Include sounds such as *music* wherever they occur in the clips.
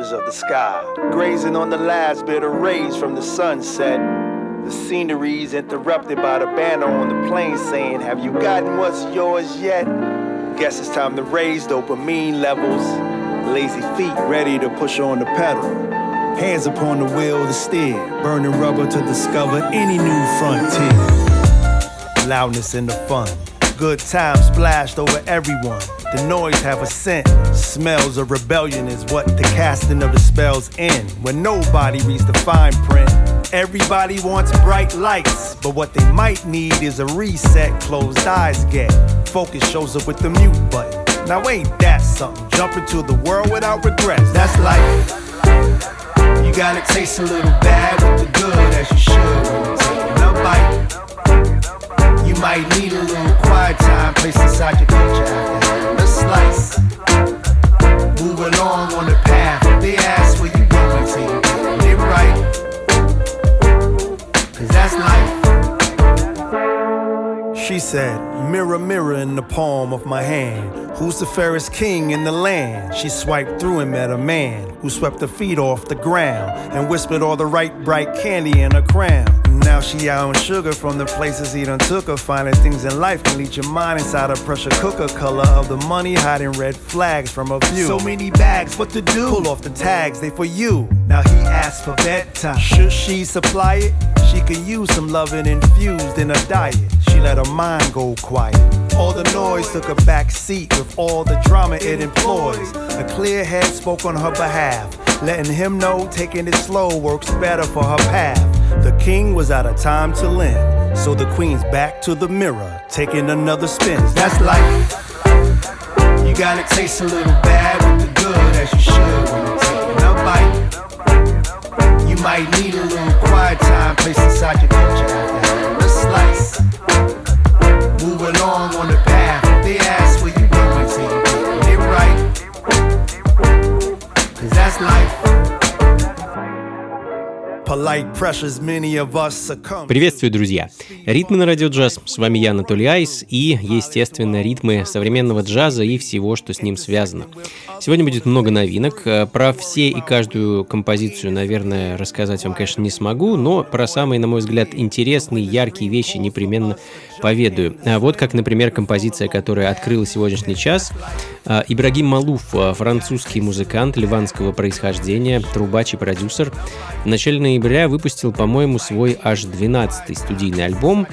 Of the sky, grazing on the last bit of rays from the sunset. The scenery's interrupted by the banner on the plane saying, Have you gotten what's yours yet? Guess it's time to raise dopamine levels. Lazy feet ready to push on the pedal. Hands upon the wheel to steer, burning rubber to discover any new frontier. Loudness in the fun, good times splashed over everyone. The noise have a scent. Smells of rebellion is what the casting of the spells in. When nobody reads the fine print. Everybody wants bright lights, but what they might need is a reset. Closed eyes get. Focus shows up with the mute button. Now ain't that something? Jump into the world without regrets. That's life. You gotta taste a little bad with the good as you should when you're taking a bite. You might need a little quiet time, place inside your culture slice. Move along on the path. They ask where you going, it right. Cause that's life. She said, Mirror, mirror in the palm of my hand. Who's the fairest king in the land? She swiped through and met a man who swept her feet off the ground and whispered all the right bright candy in her crown. Now she out on sugar from the places he done took her. Finding things in life can lead your mind inside a pressure cooker. Color of the money hiding red flags from a view. So many bags, what to do? Pull off the tags, they for you. Now he asked for bedtime. Should she supply it? She could use some loving infused in her diet. She let her mind go quiet. All the noise took a back seat with all the drama it employs. A clear head spoke on her behalf, letting him know taking it slow works better for her path. The king was out of time to lend, so the queen's back to the mirror, taking another spin. That's life. You gotta taste a little bad with the good as you should when you're taking a bite. You might need a little quiet time, place inside your culture after having a slice. Move along on the Приветствую, друзья! Ритмы на радио джаз. С вами я, Анатолий Айс, и, естественно, ритмы современного джаза и всего, что с ним связано. Сегодня будет много новинок. Про все и каждую композицию, наверное, рассказать вам, конечно, не смогу, но про самые, на мой взгляд, интересные, яркие вещи непременно поведаю. А вот как, например, композиция, которая открыла сегодняшний час. А, Ибрагим Малуф, а, французский музыкант ливанского происхождения, трубач и продюсер, в начале ноября выпустил, по-моему, свой аж 12-й студийный альбом,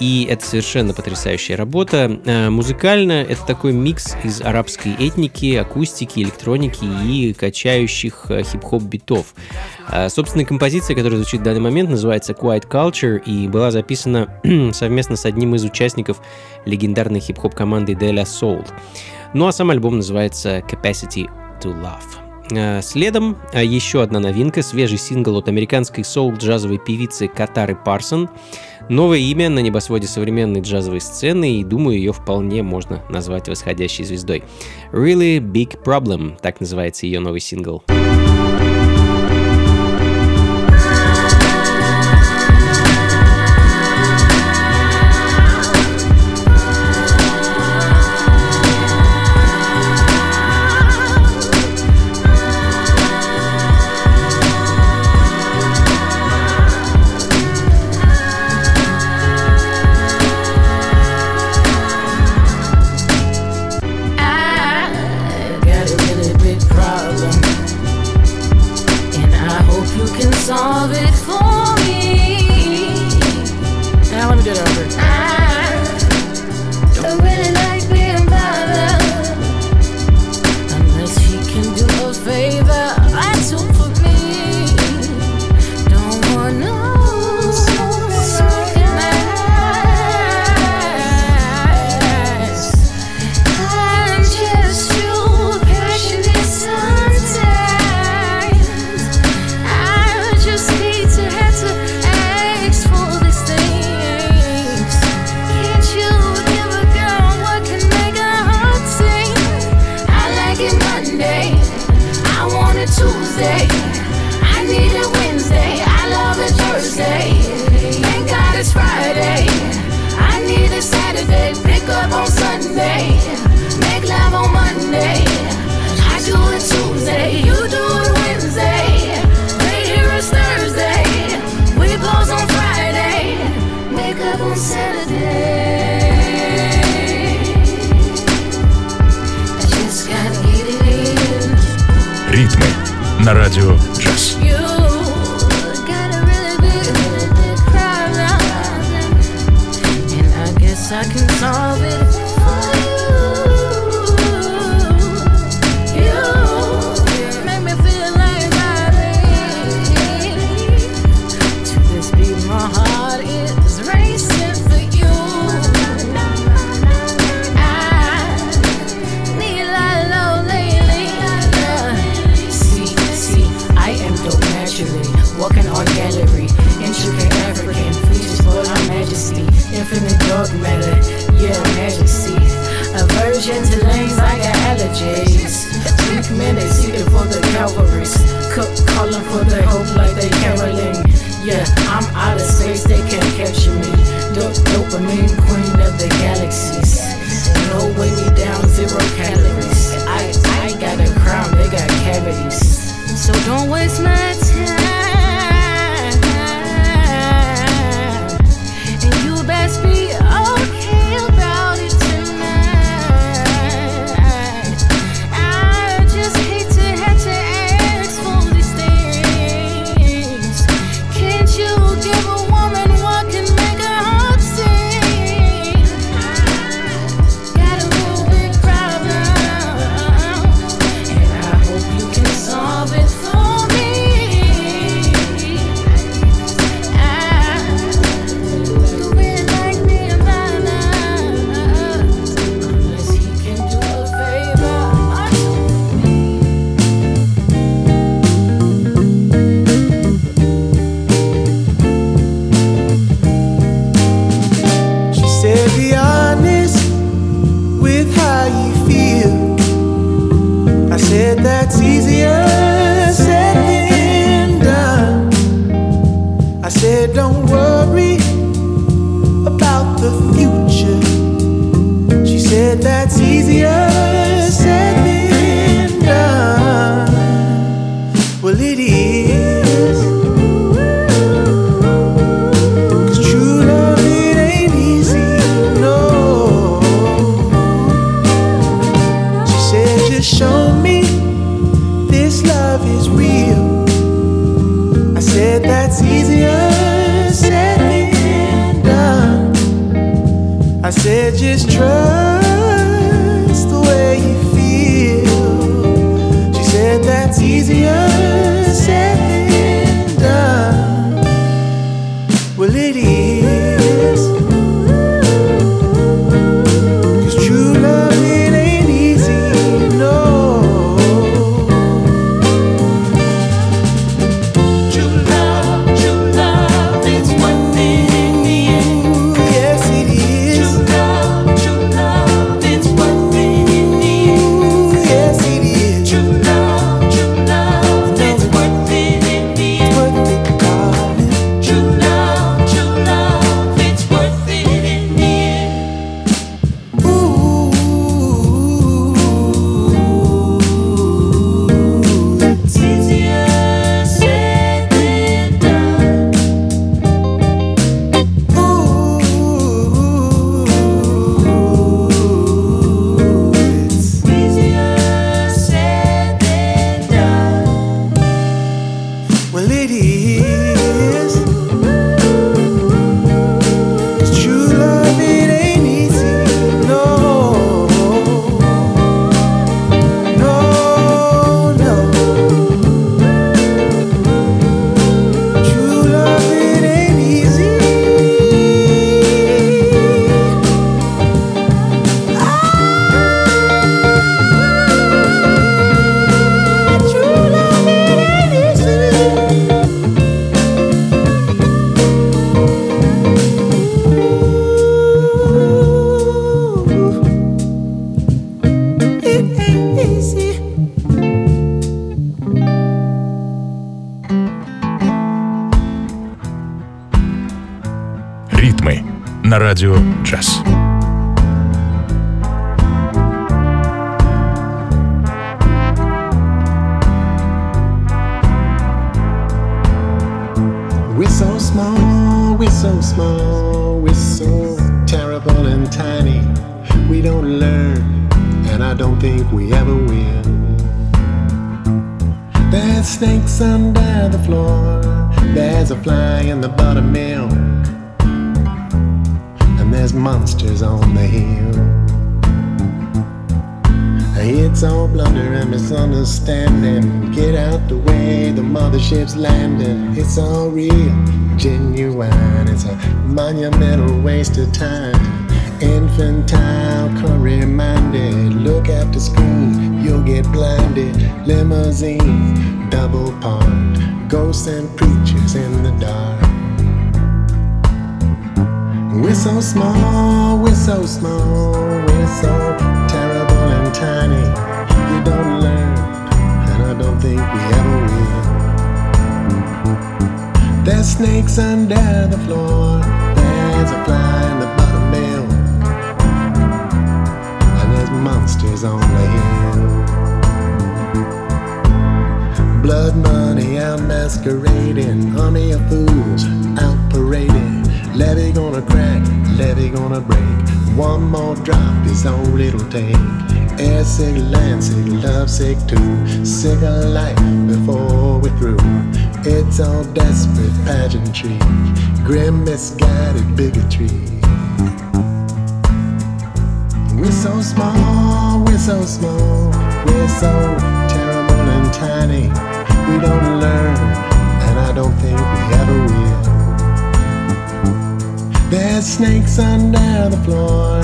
и это совершенно потрясающая работа. Музыкально это такой микс из арабской этники, акустики, электроники и качающих хип-хоп битов. Собственная композиция, которая звучит в данный момент, называется Quiet Culture и была записана *clears throat* совместно с одним из участников легендарной хип-хоп команды De La Soul. Ну а сам альбом называется Capacity to Love. Э, следом э, еще одна новинка, свежий сингл от американской соул-джазовой певицы Катары Парсон. Новое имя на небосводе современной джазовой сцены, и думаю, ее вполне можно назвать восходящей звездой. Really Big Problem, так называется ее новый сингл. На радио Calvaries. Cook calling for the hope like they caroling. Yeah, I'm out of space, they can't capture me. Dope, dopamine queen of the galaxies. No weigh me down, zero calories. I, I got a crown, they got cavities. So don't waste my It's all blunder and misunderstanding. Get out the way, the mothership's landing. It's all real, genuine. It's a monumental waste of time. Infantile, curry minded. Look at the screen, you'll get blinded. Limousine, double parked. Ghosts and preachers in the dark. We're so small, we're so small, we're so tiny. You don't learn, and I don't think we ever will. There's snakes under the floor, there's a fly in the buttermilk, and there's monsters on the hill. Blood money out masquerading, army of fools out parading. Levy gonna crack, levy gonna break. One more drop is all it'll take. Air sick, land sick, love sick too. Sick of life before we're through. It's all desperate pageantry, grim misguided bigotry. We're so small, we're so small, we're so terrible and tiny. We don't learn, and I don't think we ever will. There's snakes under the floor,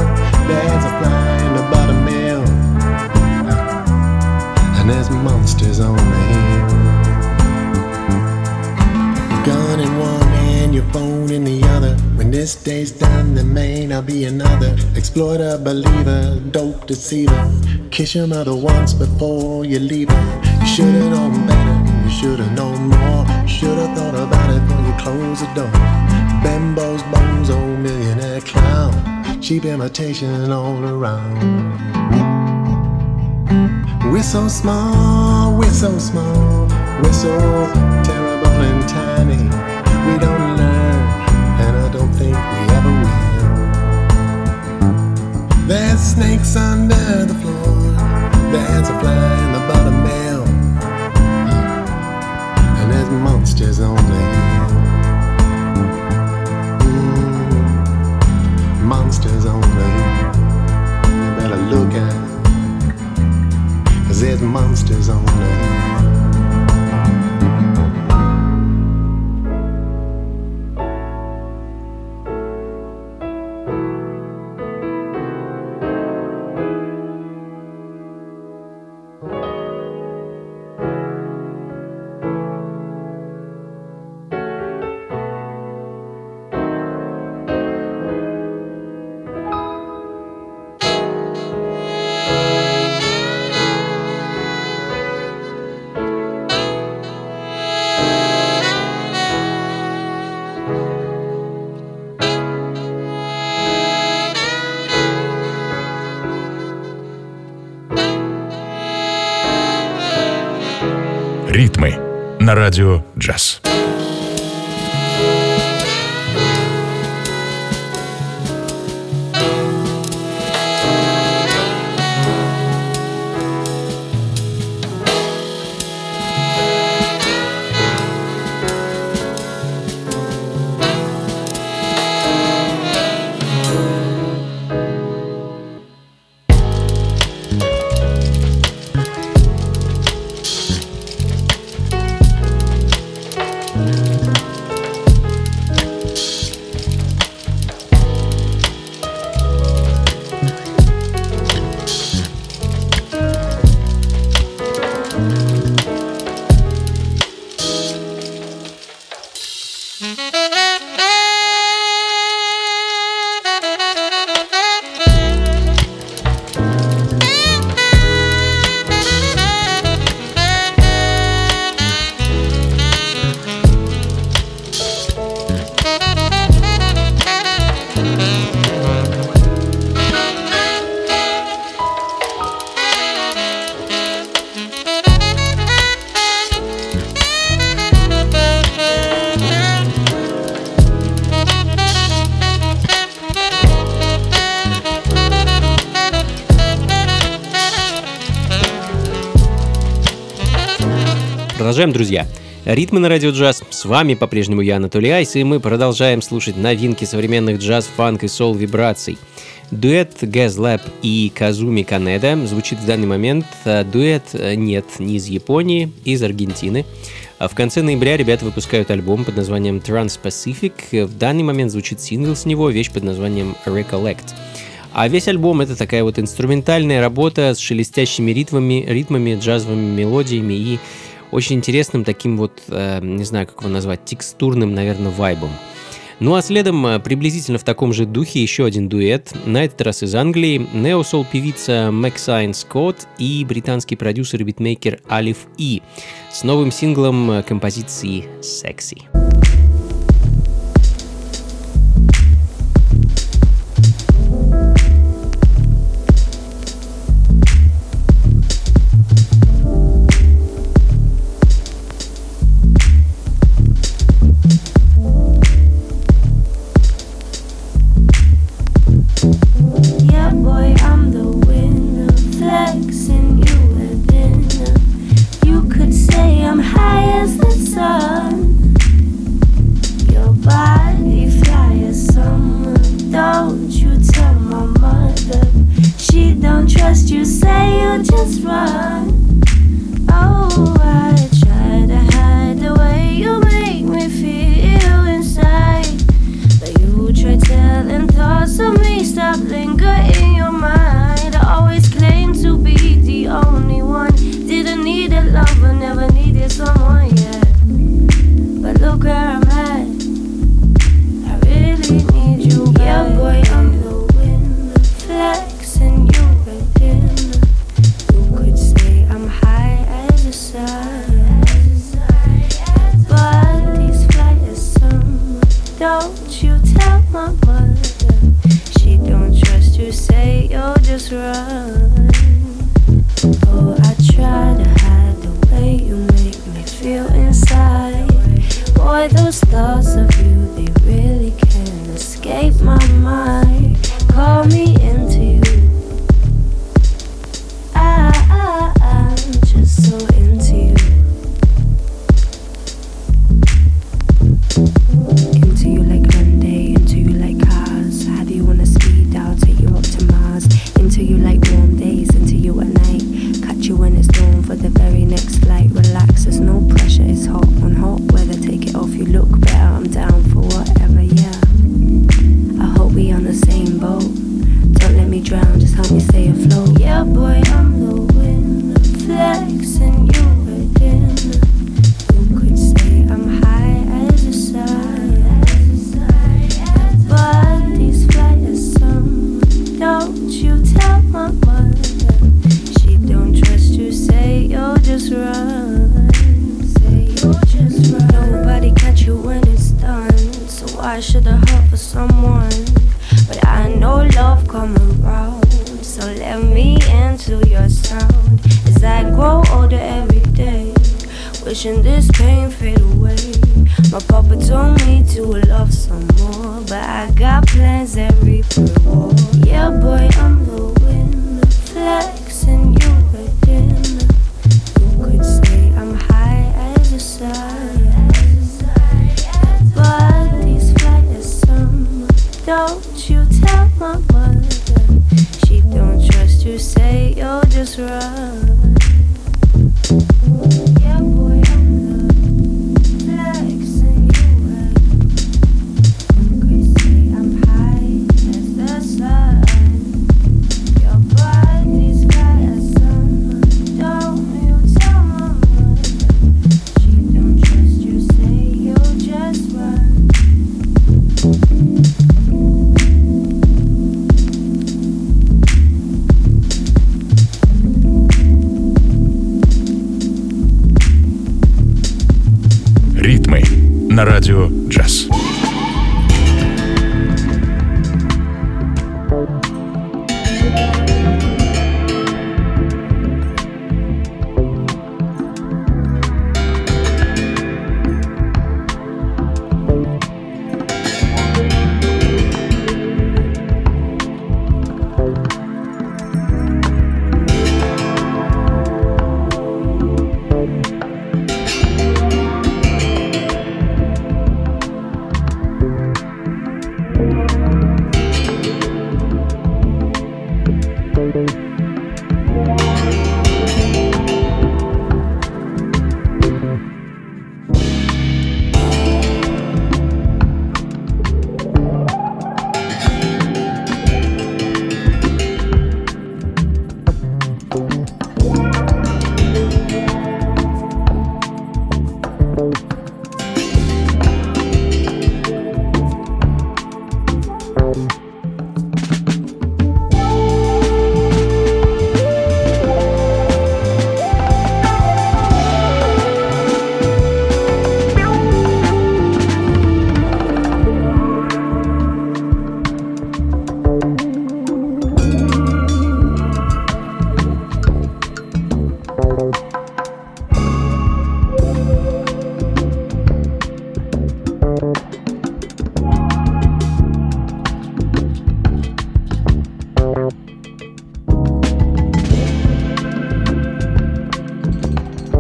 there's a fly in the bottom buttermilk, and there's monsters on the hill. Gun in one hand, your phone in the other. When this day's done, there may not be another. Exploiter, believer, dope deceiver. Kiss your mother once before you leave her. You should've known better, you should've known more. Should've thought about it before you close the door. Bambo's bones, old millionaire clown. Cheap imitation all around. We're so small, we're so small, we're so terrible and tiny. We don't learn, and I don't think we ever will. There's snakes under the floor, there's a fly in the buttermilk, and there's monsters on the hill. Monsters on the hill. You better look out. There's monsters on the на радио джаз. Продолжаем, друзья. Ритмы на радио джаз. С вами по-прежнему я, Анатолий Айс, и мы продолжаем слушать новинки современных джаз, фанк и сол вибраций. Дуэт Gaz Lab и Казуми Канеда звучит в данный момент. А дуэт э, нет не из Японии, из Аргентины. А в конце ноября ребята выпускают альбом под названием Trans-Pacific. В данный момент звучит сингл с него, вещь под названием Recollect. А весь альбом это такая вот инструментальная работа с шелестящими ритмами, ритмами, джазовыми мелодиями и очень интересным таким вот, э, не знаю, как его назвать, текстурным, наверное, вайбом. Ну а следом э, приблизительно в таком же духе еще один дуэт, на этот раз из Англии, неосол певица Максайн Скотт и британский продюсер и битмейкер Алиф И с новым синглом Mm-hmm. на радио «Джаз».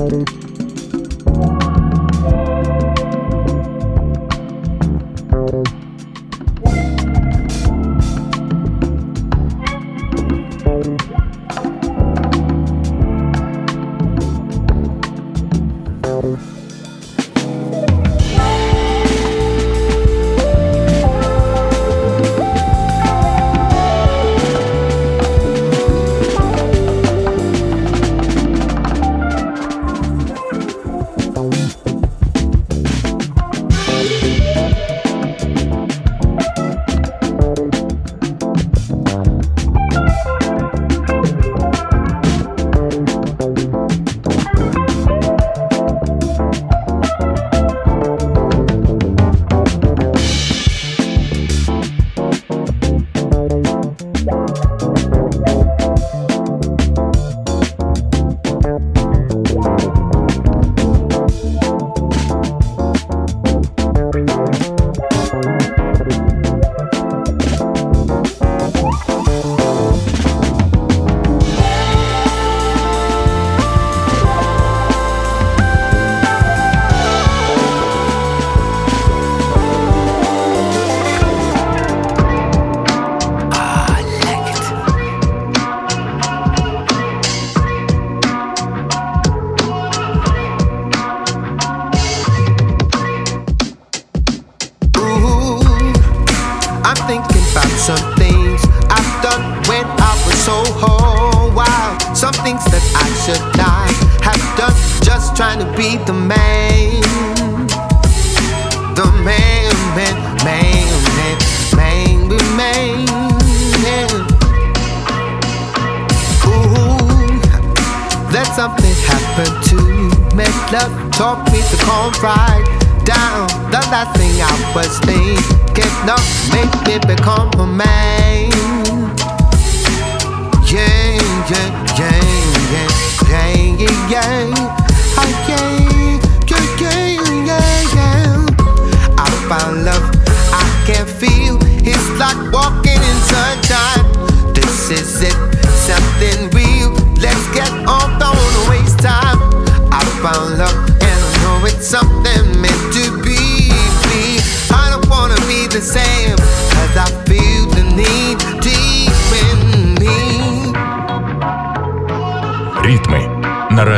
Friday. love taught me to calm right down. The last thing I was thinking no, make me become a man. Yeah, yeah, yeah, yeah, yeah, yeah.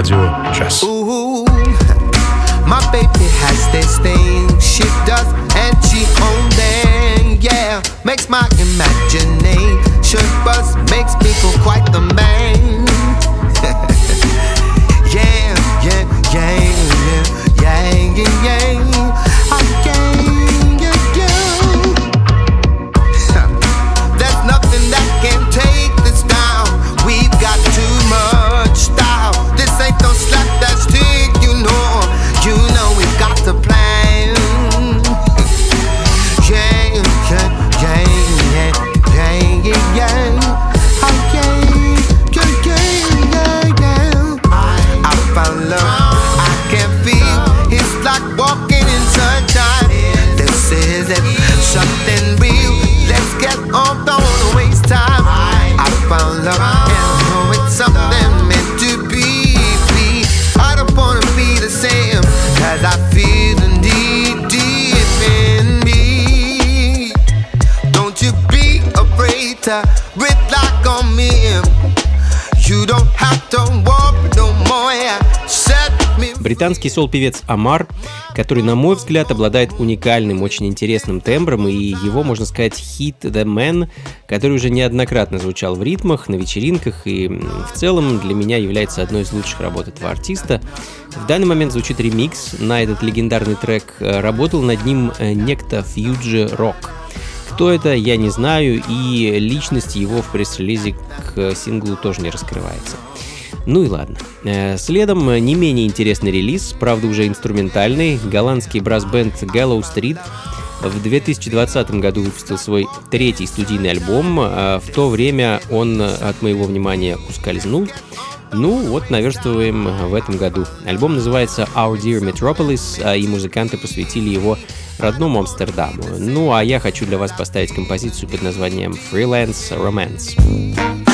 Radio Trust. Ooh, my baby has this thing she does, and she owns them. Yeah, makes my all around. And know it's something meant to be. be. I don't wanna be the same as I feel the need deep in me. Don't you be afraid to rip like on me. You don't have to worry. Британский сол-певец Амар, который, на мой взгляд, обладает уникальным, очень интересным тембром, и его, можно сказать, хит The Man, который уже неоднократно звучал в ритмах, на вечеринках, и в целом для меня является одной из лучших работ этого артиста. В данный момент звучит ремикс на этот легендарный трек. Работал над ним э, некто Фьюджи Рок. Кто это, я не знаю, и личность его в пресс-релизе к синглу тоже не раскрывается. Ну и ладно. Э, следом не менее интересный релиз, правда уже инструментальный, голландский брас-бенд Gallow Street в 2020 году выпустил свой третий студийный альбом. А в то время он от моего внимания ускользнул. Ну вот, наверстываем в этом году. Альбом называется Our Dear Metropolis, а и музыканты посвятили его родному Амстердаму. Ну а я хочу для вас поставить композицию под названием Freelance Romance.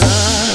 Love?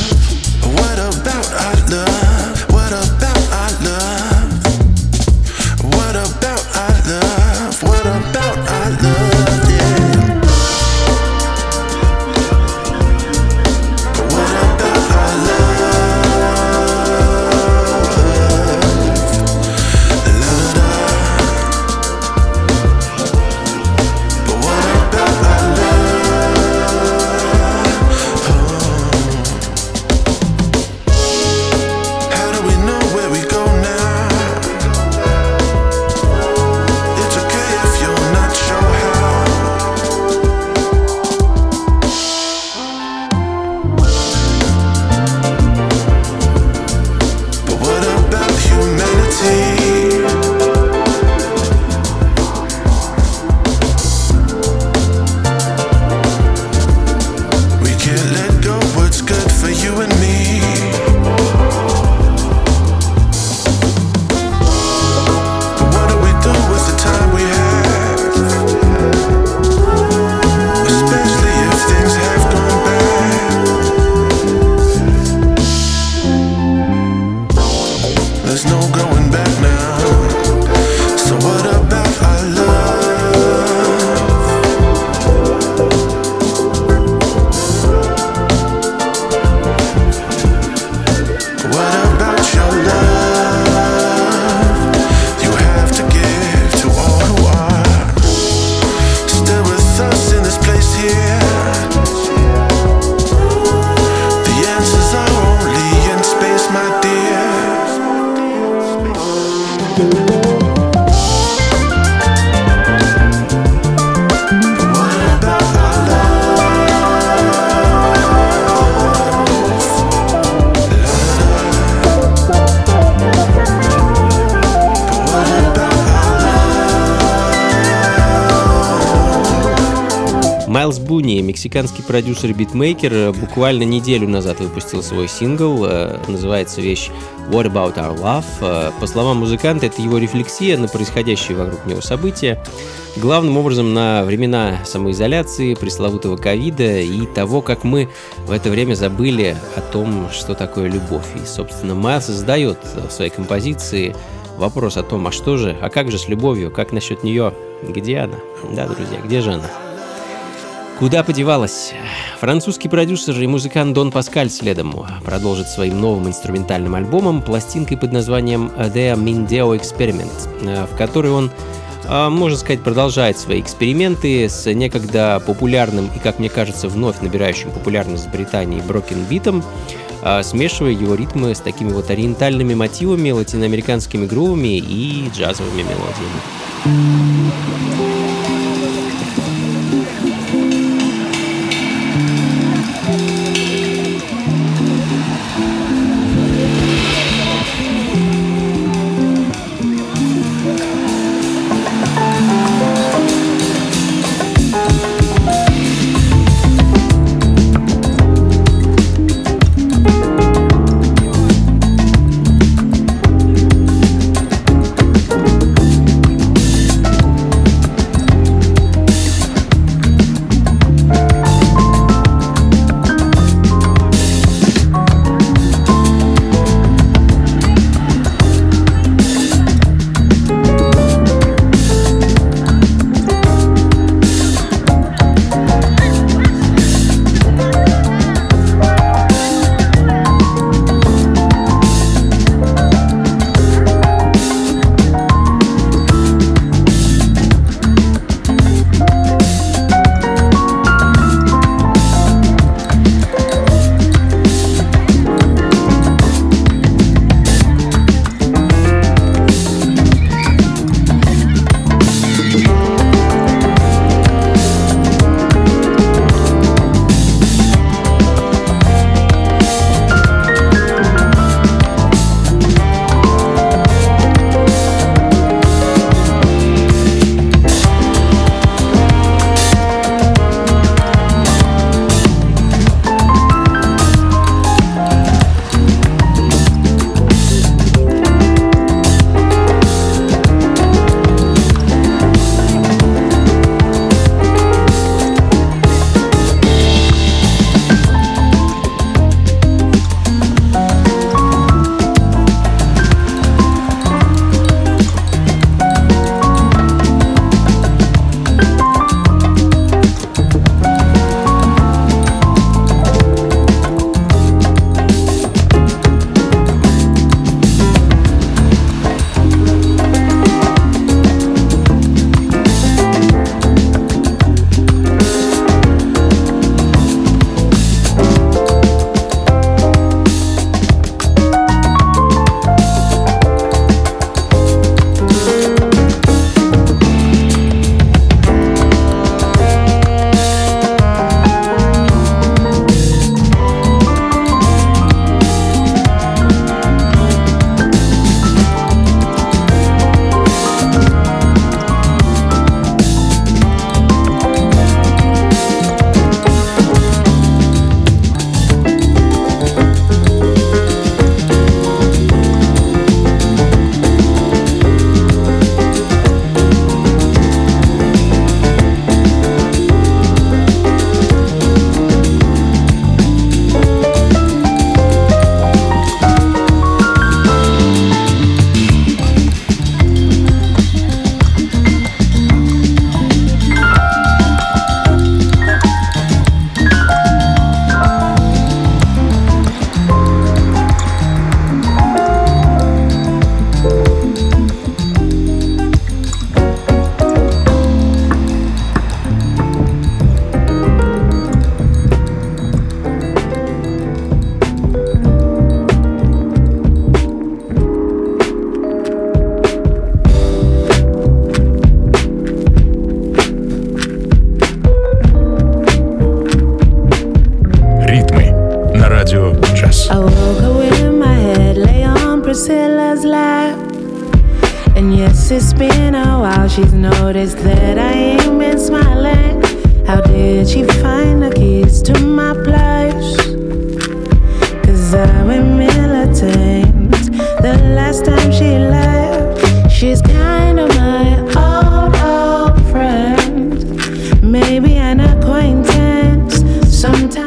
do. Буни, мексиканский продюсер битмейкер, э, буквально неделю назад выпустил свой сингл. э, Называется вещь What About Our Love. Э, По словам музыканта, это его рефлексия на происходящие вокруг него события. Главным образом на времена самоизоляции, пресловутого ковида и того, как мы в это время забыли о том, что такое любовь. И, собственно, Майлз задает в своей композиции вопрос о том, а что же, а как же с любовью, как насчет нее, где она? Да, друзья, где же она? Куда подевалась? Французский продюсер и музыкант Дон Паскаль следом продолжит своим новым инструментальным альбомом пластинкой под названием The Mindeo Experiment, э, в которой он, э, можно сказать, продолжает свои эксперименты с некогда популярным и, как мне кажется, вновь набирающим популярность в Британии брокенбитом, э, смешивая его ритмы с такими вот ориентальными мотивами, латиноамериканскими грувами и джазовыми мелодиями.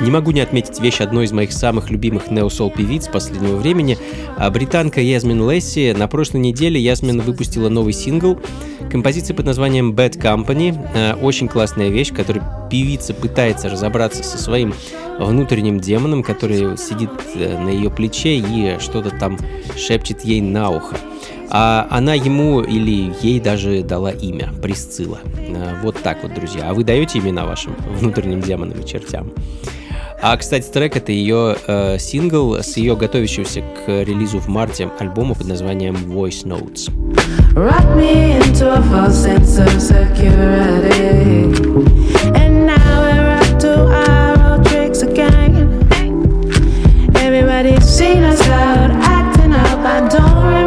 Не могу не отметить вещь одной из моих самых любимых неосол певиц последнего времени. А, британка Ясмин Лесси. На прошлой неделе Ясмин выпустила новый сингл, композиция под названием Bad Company. А, очень классная вещь, в которой певица пытается разобраться со своим внутренним демоном, который сидит э, на ее плече и что-то там шепчет ей на ухо. А она ему или ей даже дала имя Присцилла. Э, вот так вот, друзья. А вы даете имена вашим внутренним демонам и чертям? А, кстати, трек — это ее э, сингл с ее готовящимся к релизу в марте альбома под названием Voice Notes. Rock me into a false sense of security. And now we're up to our old tricks again. Everybody's seen us out, acting up, I don't remember.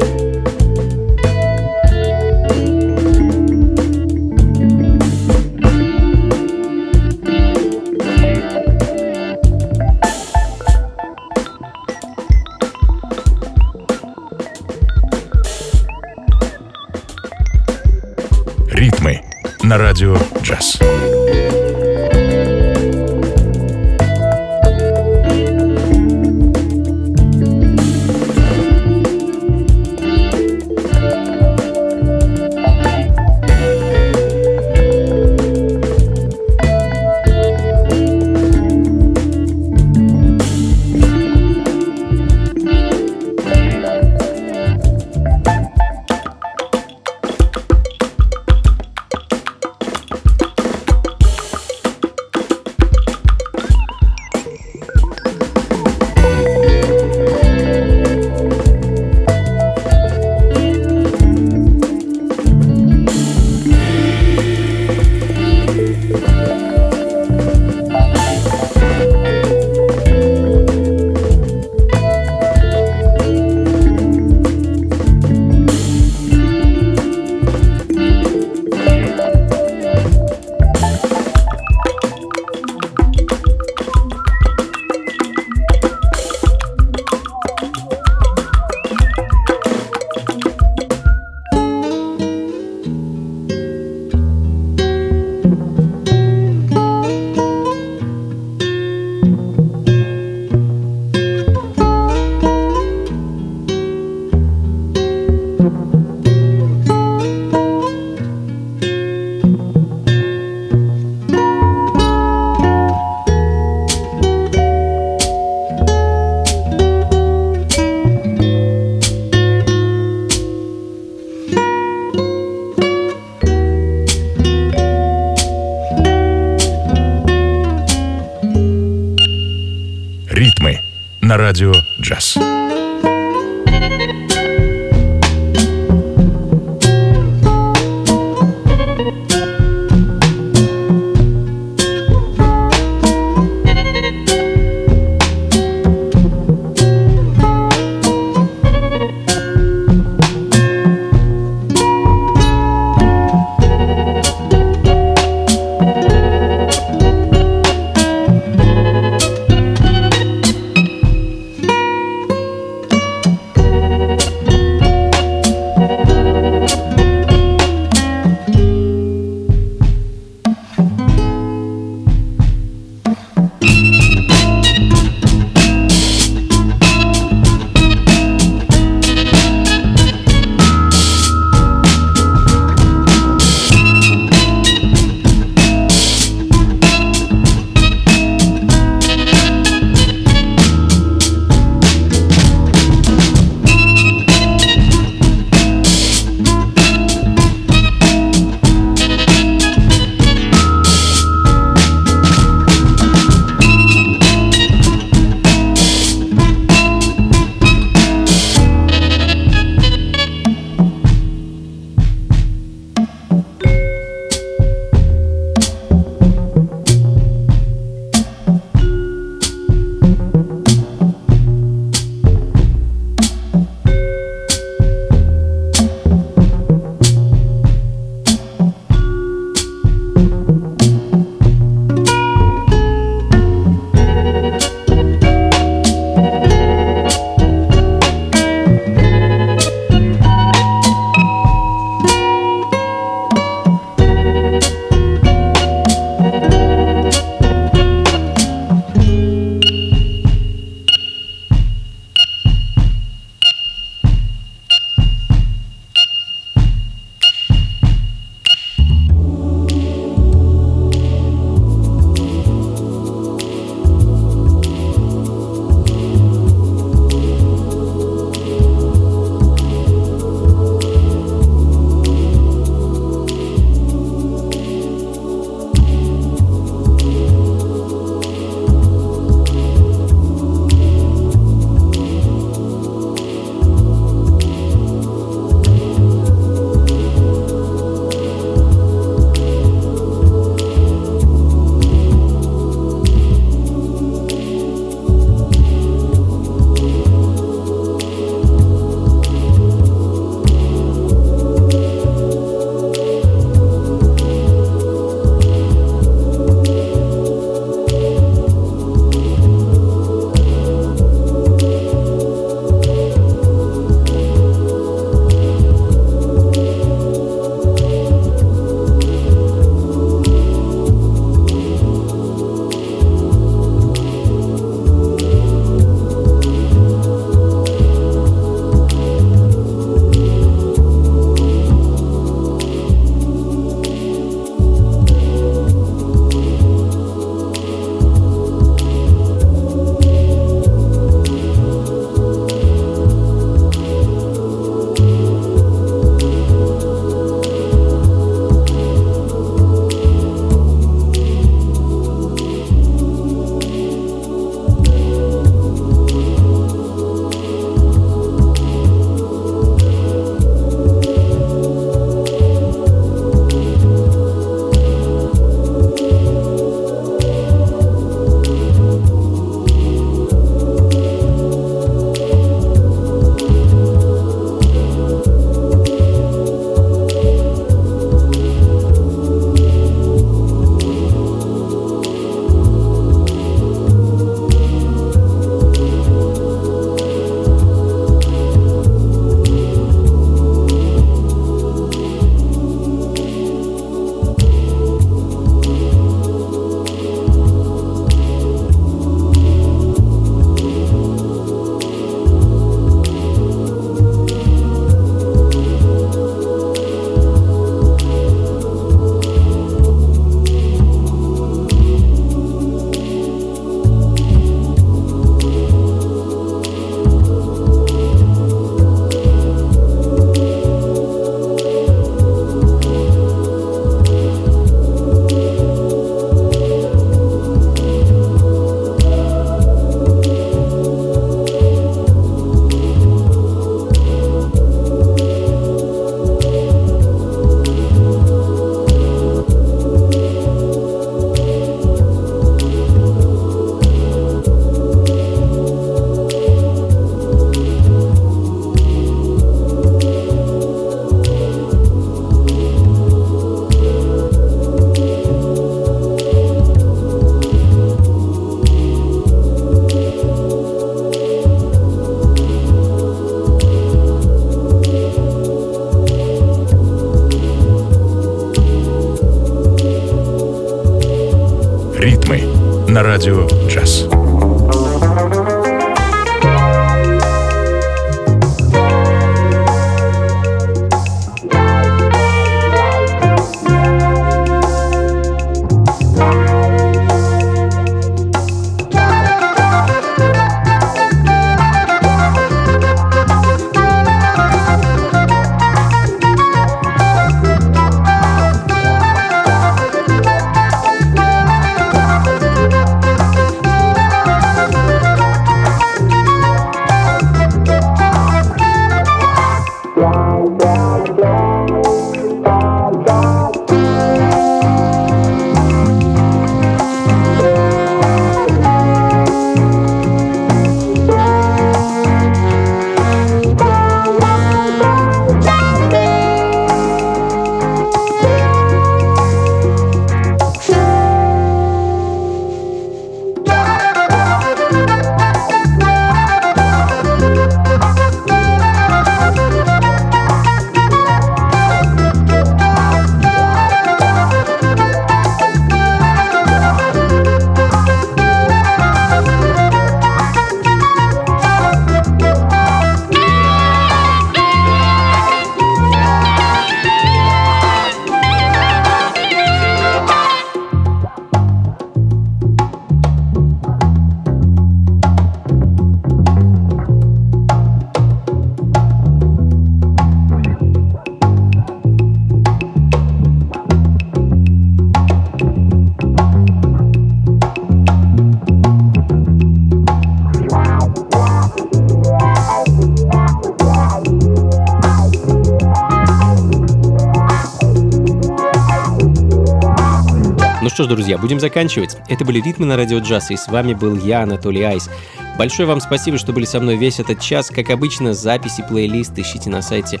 Что ж, друзья, будем заканчивать. Это были «Ритмы на радио джаз», и с вами был я, Анатолий Айс. Большое вам спасибо, что были со мной весь этот час. Как обычно, записи, плейлист ищите на сайте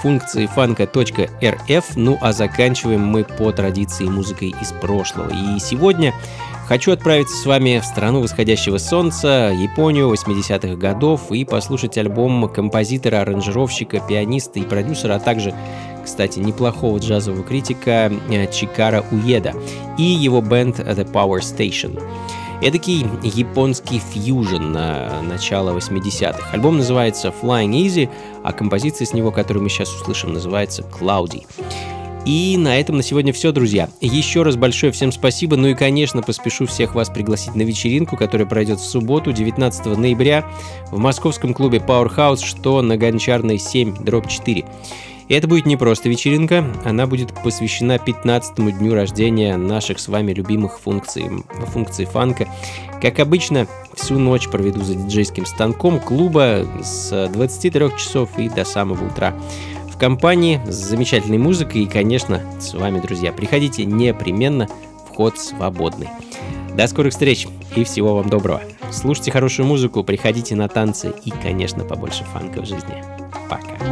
функции фанка.рф. Ну а заканчиваем мы по традиции музыкой из прошлого. И сегодня Хочу отправиться с вами в страну восходящего солнца, Японию 80-х годов и послушать альбом композитора, аранжировщика, пианиста и продюсера, а также кстати, неплохого джазового критика э, Чикара Уеда и его бенд The Power Station. Эдакий японский фьюжн на начало 80-х. Альбом называется Flying Easy, а композиция с него, которую мы сейчас услышим, называется Cloudy. И на этом на сегодня все, друзья. Еще раз большое всем спасибо. Ну и, конечно, поспешу всех вас пригласить на вечеринку, которая пройдет в субботу, 19 ноября, в московском клубе Powerhouse, что на Гончарной 7, дробь 4. И это будет не просто вечеринка, она будет посвящена 15-му дню рождения наших с вами любимых функций, функций фанка. Как обычно, всю ночь проведу за диджейским станком клуба с 23 часов и до самого утра в компании с замечательной музыкой и, конечно, с вами, друзья. Приходите непременно, вход свободный. До скорых встреч и всего вам доброго. Слушайте хорошую музыку, приходите на танцы и, конечно, побольше фанка в жизни. Пока.